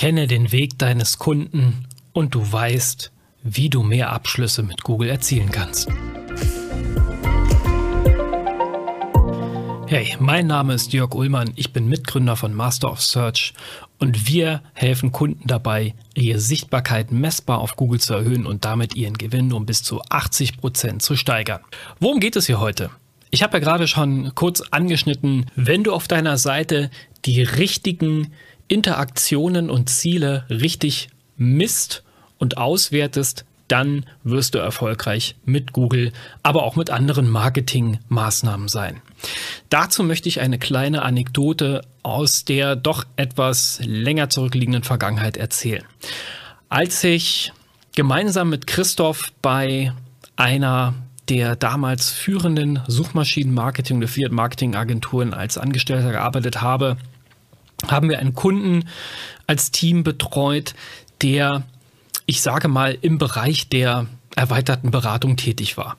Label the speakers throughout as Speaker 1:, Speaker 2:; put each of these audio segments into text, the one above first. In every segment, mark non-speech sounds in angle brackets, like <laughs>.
Speaker 1: Kenne den Weg deines Kunden und du weißt, wie du mehr Abschlüsse mit Google erzielen kannst. Hey, mein Name ist Jörg Ullmann, ich bin Mitgründer von Master of Search und wir helfen Kunden dabei, ihre Sichtbarkeit messbar auf Google zu erhöhen und damit ihren Gewinn um bis zu 80 Prozent zu steigern. Worum geht es hier heute? Ich habe ja gerade schon kurz angeschnitten, wenn du auf deiner Seite die richtigen Interaktionen und Ziele richtig misst und auswertest, dann wirst du erfolgreich mit Google, aber auch mit anderen Marketingmaßnahmen sein. Dazu möchte ich eine kleine Anekdote aus der doch etwas länger zurückliegenden Vergangenheit erzählen. Als ich gemeinsam mit Christoph bei einer der damals führenden Suchmaschinenmarketing- und Affiliate-Marketing-Agenturen als Angestellter gearbeitet habe, haben wir einen Kunden als Team betreut, der, ich sage mal, im Bereich der erweiterten Beratung tätig war.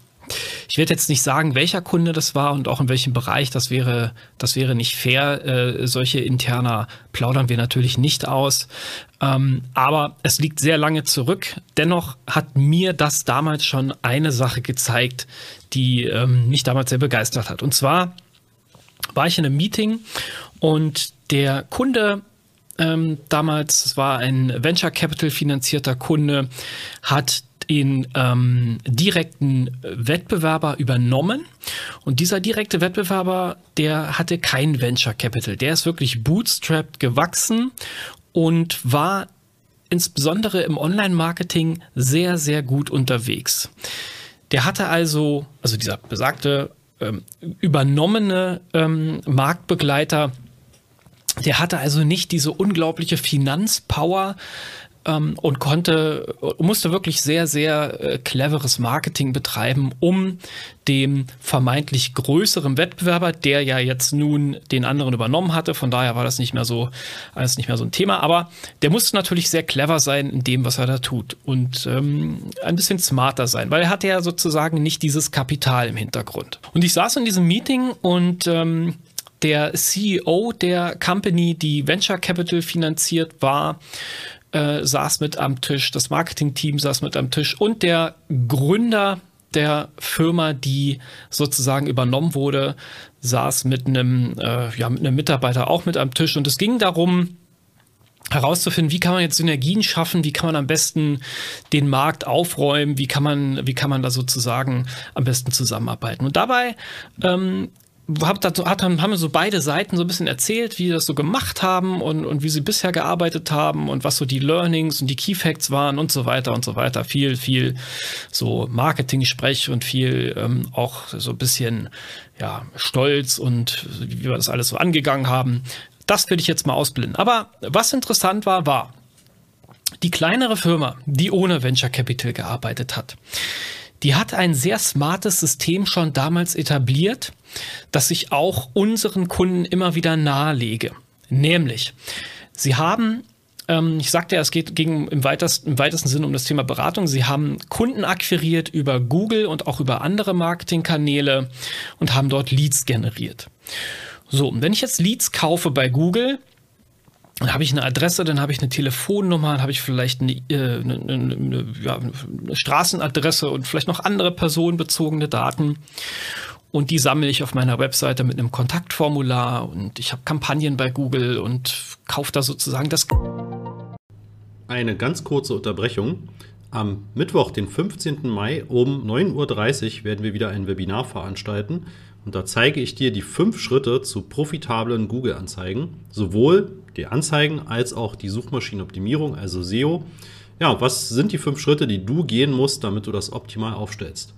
Speaker 1: Ich werde jetzt nicht sagen, welcher Kunde das war und auch in welchem Bereich. Das wäre, das wäre nicht fair. Äh, solche interner plaudern wir natürlich nicht aus. Ähm, aber es liegt sehr lange zurück. Dennoch hat mir das damals schon eine Sache gezeigt, die ähm, mich damals sehr begeistert hat. Und zwar war ich in einem Meeting und der Kunde ähm, damals, es war ein Venture Capital finanzierter Kunde, hat den ähm, direkten Wettbewerber übernommen. Und dieser direkte Wettbewerber, der hatte kein Venture Capital. Der ist wirklich bootstrapped gewachsen und war insbesondere im Online-Marketing sehr, sehr gut unterwegs. Der hatte also, also dieser besagte ähm, übernommene ähm, Marktbegleiter, der hatte also nicht diese unglaubliche Finanzpower ähm, und konnte, musste wirklich sehr, sehr äh, cleveres Marketing betreiben, um dem vermeintlich größeren Wettbewerber, der ja jetzt nun den anderen übernommen hatte, von daher war das nicht mehr so, alles nicht mehr so ein Thema, aber der musste natürlich sehr clever sein in dem, was er da tut und ähm, ein bisschen smarter sein, weil er hatte ja sozusagen nicht dieses Kapital im Hintergrund. Und ich saß in diesem Meeting und ähm, der CEO der Company, die Venture Capital finanziert war, äh, saß mit am Tisch, das Marketing-Team saß mit am Tisch und der Gründer der Firma, die sozusagen übernommen wurde, saß mit einem, äh, ja, mit einem Mitarbeiter auch mit am Tisch und es ging darum, herauszufinden, wie kann man jetzt Synergien schaffen, wie kann man am besten den Markt aufräumen, wie kann man, wie kann man da sozusagen am besten zusammenarbeiten. Und dabei ähm, hab dazu, hat, haben mir so beide Seiten so ein bisschen erzählt, wie sie das so gemacht haben und, und wie sie bisher gearbeitet haben und was so die Learnings und die Key Facts waren und so weiter und so weiter. Viel, viel so Marketing-Sprech und viel ähm, auch so ein bisschen ja, Stolz und wie wir das alles so angegangen haben. Das will ich jetzt mal ausblenden. Aber was interessant war, war, die kleinere Firma, die ohne Venture Capital gearbeitet hat, die hat ein sehr smartes System schon damals etabliert, das ich auch unseren Kunden immer wieder nahelege. Nämlich, sie haben ähm, ich sagte ja, es geht gegen, im, weitesten, im weitesten Sinne um das Thema Beratung. Sie haben Kunden akquiriert über Google und auch über andere Marketingkanäle und haben dort Leads generiert. So, und wenn ich jetzt Leads kaufe bei Google, dann habe ich eine Adresse, dann habe ich eine Telefonnummer, dann habe ich vielleicht eine, äh, eine, eine, ja, eine Straßenadresse und vielleicht noch andere personenbezogene Daten. Und die sammle ich auf meiner Webseite mit einem Kontaktformular und ich habe Kampagnen bei Google und kaufe da sozusagen das.
Speaker 2: Eine ganz kurze Unterbrechung. Am Mittwoch, den 15. Mai um 9.30 Uhr werden wir wieder ein Webinar veranstalten und da zeige ich dir die fünf Schritte zu profitablen Google-Anzeigen, sowohl die Anzeigen als auch die Suchmaschinenoptimierung, also SEO. Ja, was sind die fünf Schritte, die du gehen musst, damit du das optimal aufstellst?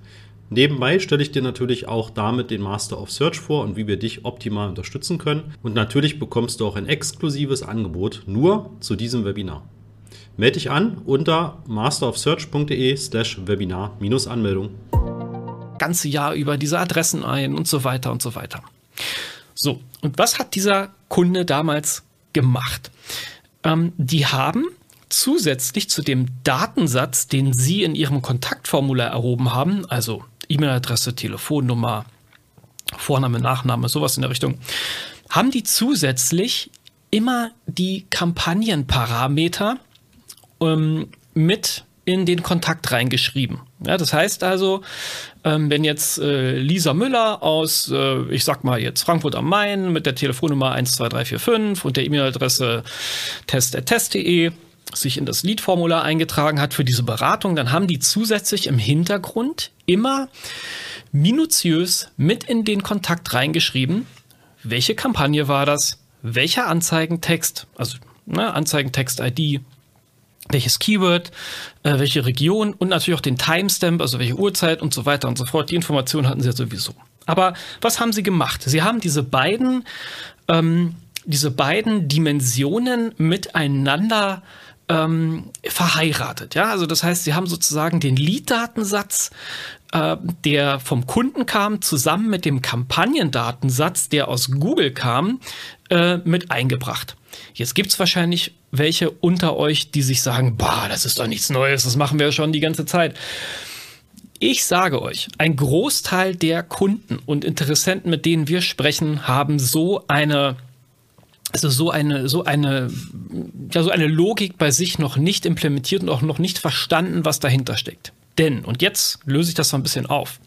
Speaker 2: Nebenbei stelle ich dir natürlich auch damit den Master of Search vor und wie wir dich optimal unterstützen können. Und natürlich bekommst du auch ein exklusives Angebot nur zu diesem Webinar. Melde dich an unter masterofsearch.de slash Webinar-Anmeldung.
Speaker 1: Ganze Jahr über diese Adressen ein und so weiter und so weiter. So, und was hat dieser Kunde damals gemacht. Ähm, die haben zusätzlich zu dem Datensatz, den Sie in Ihrem Kontaktformular erhoben haben, also E-Mail-Adresse, Telefonnummer, Vorname, Nachname, sowas in der Richtung, haben die zusätzlich immer die Kampagnenparameter ähm, mit in den Kontakt reingeschrieben. Ja, das heißt also, ähm, wenn jetzt äh, Lisa Müller aus, äh, ich sag mal jetzt Frankfurt am Main mit der Telefonnummer 12345 und der E-Mail-Adresse test.test.de sich in das Lead-Formular eingetragen hat für diese Beratung, dann haben die zusätzlich im Hintergrund immer minutiös mit in den Kontakt reingeschrieben, welche Kampagne war das, welcher Anzeigentext, also ne, Anzeigentext-ID, welches Keyword, äh, welche Region und natürlich auch den Timestamp, also welche Uhrzeit und so weiter und so fort. Die Informationen hatten sie ja sowieso. Aber was haben sie gemacht? Sie haben diese beiden, ähm, diese beiden Dimensionen miteinander ähm, verheiratet. Ja, also das heißt, sie haben sozusagen den Lead-Datensatz, äh, der vom Kunden kam, zusammen mit dem Kampagnendatensatz, der aus Google kam, äh, mit eingebracht. Jetzt gibt es wahrscheinlich welche unter euch, die sich sagen, boah, das ist doch nichts Neues, das machen wir schon die ganze Zeit. Ich sage euch, ein Großteil der Kunden und Interessenten, mit denen wir sprechen, haben so eine also so eine, so eine, ja, so eine Logik bei sich noch nicht implementiert und auch noch nicht verstanden, was dahinter steckt. Denn, und jetzt löse ich das mal ein bisschen auf.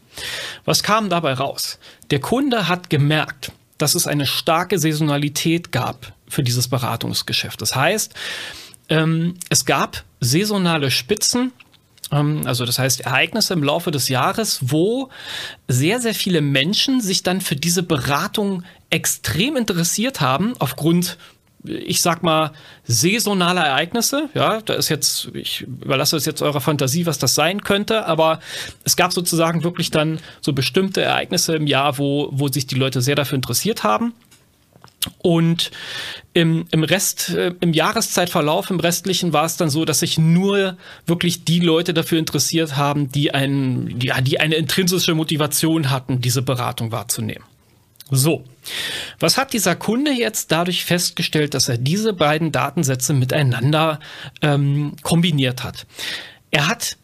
Speaker 1: Was kam dabei raus? Der Kunde hat gemerkt, dass es eine starke Saisonalität gab für dieses Beratungsgeschäft. Das heißt, ähm, es gab saisonale Spitzen, ähm, also das heißt Ereignisse im Laufe des Jahres, wo sehr, sehr viele Menschen sich dann für diese Beratung extrem interessiert haben, aufgrund ich sag mal, saisonale Ereignisse. Ja, da ist jetzt, ich überlasse es jetzt eurer Fantasie, was das sein könnte, aber es gab sozusagen wirklich dann so bestimmte Ereignisse im Jahr, wo, wo sich die Leute sehr dafür interessiert haben. Und im, im Rest, äh, im Jahreszeitverlauf, im restlichen war es dann so, dass sich nur wirklich die Leute dafür interessiert haben, die, ein, ja, die eine intrinsische Motivation hatten, diese Beratung wahrzunehmen. So, was hat dieser Kunde jetzt dadurch festgestellt, dass er diese beiden Datensätze miteinander ähm, kombiniert hat? Er hat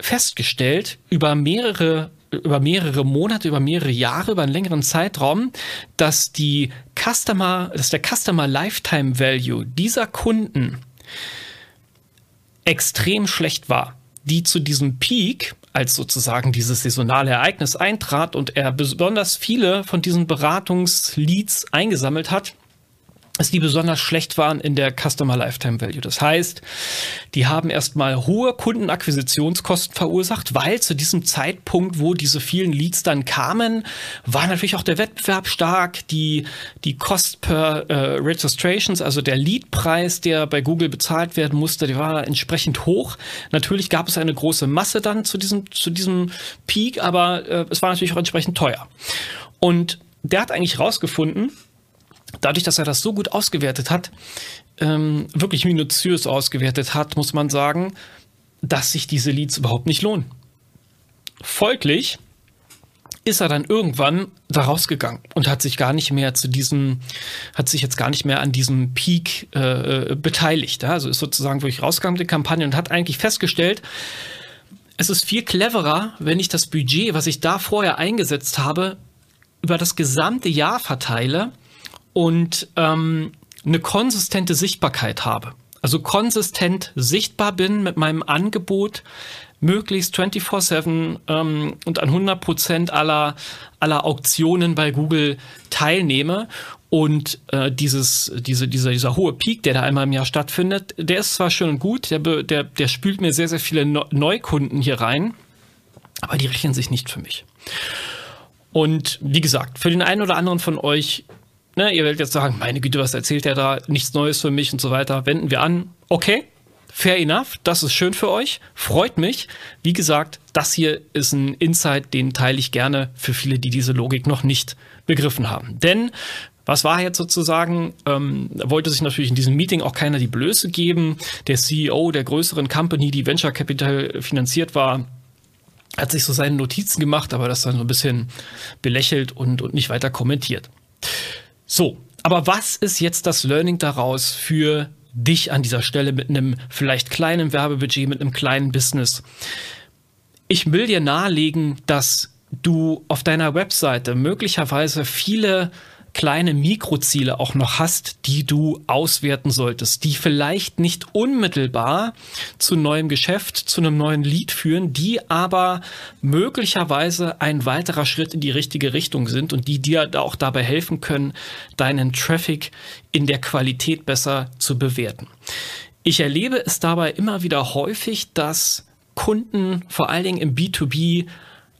Speaker 1: festgestellt über mehrere über mehrere Monate, über mehrere Jahre, über einen längeren Zeitraum, dass die Customer, dass der Customer Lifetime Value dieser Kunden extrem schlecht war, die zu diesem Peak als sozusagen dieses saisonale Ereignis eintrat und er besonders viele von diesen Beratungsleads eingesammelt hat, dass die besonders schlecht waren in der Customer Lifetime Value. Das heißt, die haben erstmal hohe Kundenakquisitionskosten verursacht, weil zu diesem Zeitpunkt, wo diese vielen Leads dann kamen, war natürlich auch der Wettbewerb stark, die, die Cost per äh, Registrations, also der Leadpreis, der bei Google bezahlt werden musste, der war entsprechend hoch. Natürlich gab es eine große Masse dann zu diesem, zu diesem Peak, aber äh, es war natürlich auch entsprechend teuer. Und der hat eigentlich rausgefunden, dadurch, dass er das so gut ausgewertet hat, ähm, wirklich minutiös ausgewertet hat, muss man sagen, dass sich diese Leads überhaupt nicht lohnen. Folglich ist er dann irgendwann da rausgegangen und hat sich gar nicht mehr zu diesem, hat sich jetzt gar nicht mehr an diesem Peak äh, beteiligt. Ja? Also ist sozusagen wirklich rausgegangen mit der Kampagne und hat eigentlich festgestellt, es ist viel cleverer, wenn ich das Budget, was ich da vorher eingesetzt habe, über das gesamte Jahr verteile und ähm, eine konsistente Sichtbarkeit habe. Also konsistent sichtbar bin mit meinem Angebot, möglichst 24-7 ähm, und an 100 Prozent aller, aller Auktionen bei Google teilnehme. Und äh, dieses, diese, dieser, dieser hohe Peak, der da einmal im Jahr stattfindet, der ist zwar schön und gut, der, der, der spült mir sehr, sehr viele Neukunden hier rein, aber die rechnen sich nicht für mich. Und wie gesagt, für den einen oder anderen von euch ne, ihr werdet jetzt sagen, meine Güte, was erzählt der da? Nichts Neues für mich und so weiter. Wenden wir an. Okay, fair enough. Das ist schön für euch. Freut mich. Wie gesagt, das hier ist ein Insight, den teile ich gerne für viele, die diese Logik noch nicht begriffen haben. Denn was war jetzt sozusagen? Ähm, wollte sich natürlich in diesem Meeting auch keiner die Blöße geben. Der CEO der größeren Company, die Venture Capital finanziert war, hat sich so seine Notizen gemacht, aber das dann so ein bisschen belächelt und, und nicht weiter kommentiert. So, aber was ist jetzt das Learning daraus für dich an dieser Stelle mit einem vielleicht kleinen Werbebudget, mit einem kleinen Business? Ich will dir nahelegen, dass du auf deiner Webseite möglicherweise viele kleine Mikroziele auch noch hast, die du auswerten solltest, die vielleicht nicht unmittelbar zu neuem Geschäft, zu einem neuen Lead führen, die aber möglicherweise ein weiterer Schritt in die richtige Richtung sind und die dir auch dabei helfen können, deinen Traffic in der Qualität besser zu bewerten. Ich erlebe es dabei immer wieder häufig, dass Kunden, vor allen Dingen im B2B,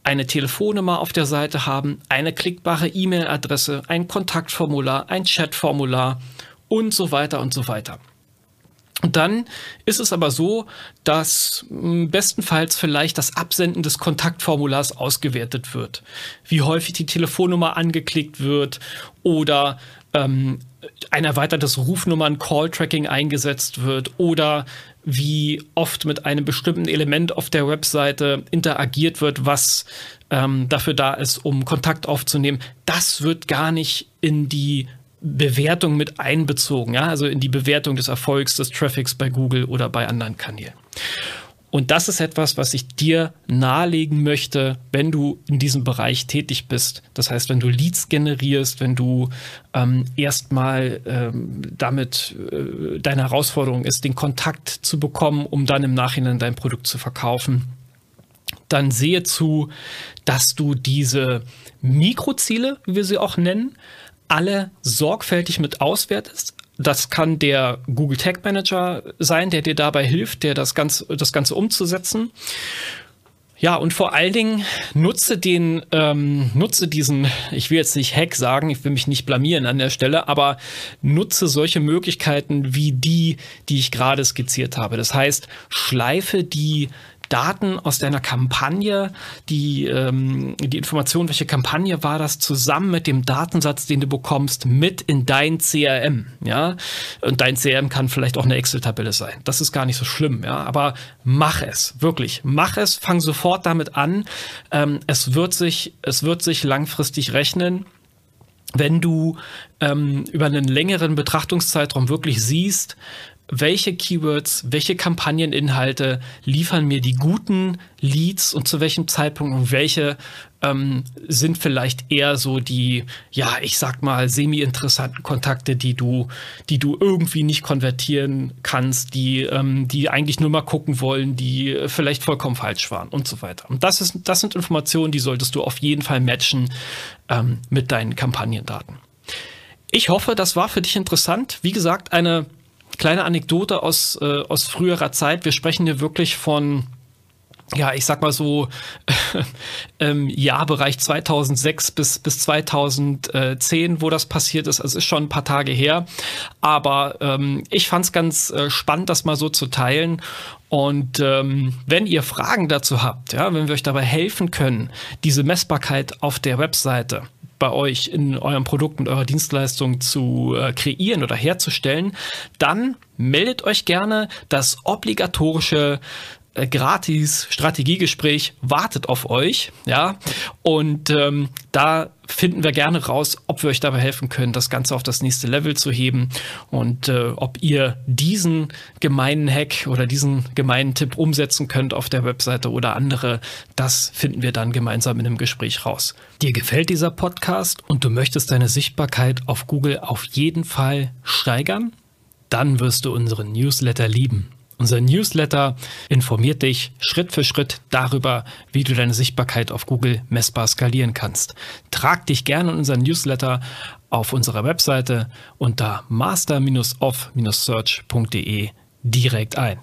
Speaker 1: eine Telefonnummer auf der Seite haben, eine klickbare E-Mail-Adresse, ein Kontaktformular, ein Chatformular und so weiter und so weiter. Und dann ist es aber so, dass hm, bestenfalls vielleicht das Absenden des Kontaktformulars ausgewertet wird. Wie häufig die Telefonnummer angeklickt wird oder ähm, ein erweitertes Rufnummern-Call-Tracking eingesetzt wird oder wie oft mit einem bestimmten Element auf der Webseite interagiert wird, was ähm, dafür da ist, um Kontakt aufzunehmen. Das wird gar nicht in die Bewertung mit einbezogen, ja, also in die Bewertung des Erfolgs des Traffics bei Google oder bei anderen Kanälen. Und das ist etwas, was ich dir nahelegen möchte, wenn du in diesem Bereich tätig bist. Das heißt, wenn du Leads generierst, wenn du ähm, erstmal ähm, damit äh, deine Herausforderung ist, den Kontakt zu bekommen, um dann im Nachhinein dein Produkt zu verkaufen, dann sehe zu, dass du diese Mikroziele, wie wir sie auch nennen, alle sorgfältig mit auswertest, das kann der Google Tag Manager sein, der dir dabei hilft, der das Ganze, das Ganze umzusetzen. Ja, und vor allen Dingen nutze den, ähm, nutze diesen, ich will jetzt nicht Hack sagen, ich will mich nicht blamieren an der Stelle, aber nutze solche Möglichkeiten wie die, die ich gerade skizziert habe. Das heißt, schleife die Daten aus deiner Kampagne, die, ähm, die Information, welche Kampagne war das, zusammen mit dem Datensatz, den du bekommst, mit in dein CRM. Ja, und dein CRM kann vielleicht auch eine Excel-Tabelle sein. Das ist gar nicht so schlimm. Ja, aber mach es wirklich, mach es, fang sofort damit an. Ähm, es wird sich, es wird sich langfristig rechnen wenn du ähm, über einen längeren Betrachtungszeitraum wirklich siehst, welche Keywords, welche Kampagneninhalte liefern mir die guten Leads und zu welchem Zeitpunkt und welche ähm, sind vielleicht eher so die, ja, ich sag mal, semi-interessanten Kontakte, die du, die du irgendwie nicht konvertieren kannst, die, ähm, die eigentlich nur mal gucken wollen, die vielleicht vollkommen falsch waren und so weiter. Und das ist, das sind Informationen, die solltest du auf jeden Fall matchen ähm, mit deinen Kampagnendaten. Ich hoffe, das war für dich interessant. Wie gesagt, eine kleine Anekdote aus, äh, aus früherer Zeit. Wir sprechen hier wirklich von ja, ich sag mal so, <laughs> ähm, Jahrbereich 2006 bis, bis 2010, wo das passiert ist. Also ist schon ein paar Tage her. Aber ähm, ich fand es ganz äh, spannend, das mal so zu teilen. Und ähm, wenn ihr Fragen dazu habt, ja, wenn wir euch dabei helfen können, diese Messbarkeit auf der Webseite bei euch in eurem Produkt und eurer Dienstleistung zu äh, kreieren oder herzustellen, dann meldet euch gerne. Das obligatorische äh, gratis Strategiegespräch wartet auf euch, ja. Und ähm, da finden wir gerne raus, ob wir euch dabei helfen können, das Ganze auf das nächste Level zu heben und äh, ob ihr diesen gemeinen Hack oder diesen gemeinen Tipp umsetzen könnt auf der Webseite oder andere. Das finden wir dann gemeinsam in einem Gespräch raus. Dir gefällt dieser Podcast und du möchtest deine Sichtbarkeit auf Google auf jeden Fall steigern? Dann wirst du unseren Newsletter lieben. Unser Newsletter informiert dich Schritt für Schritt darüber, wie du deine Sichtbarkeit auf Google messbar skalieren kannst. Trag dich gerne in unseren Newsletter auf unserer Webseite unter master-off-search.de direkt ein.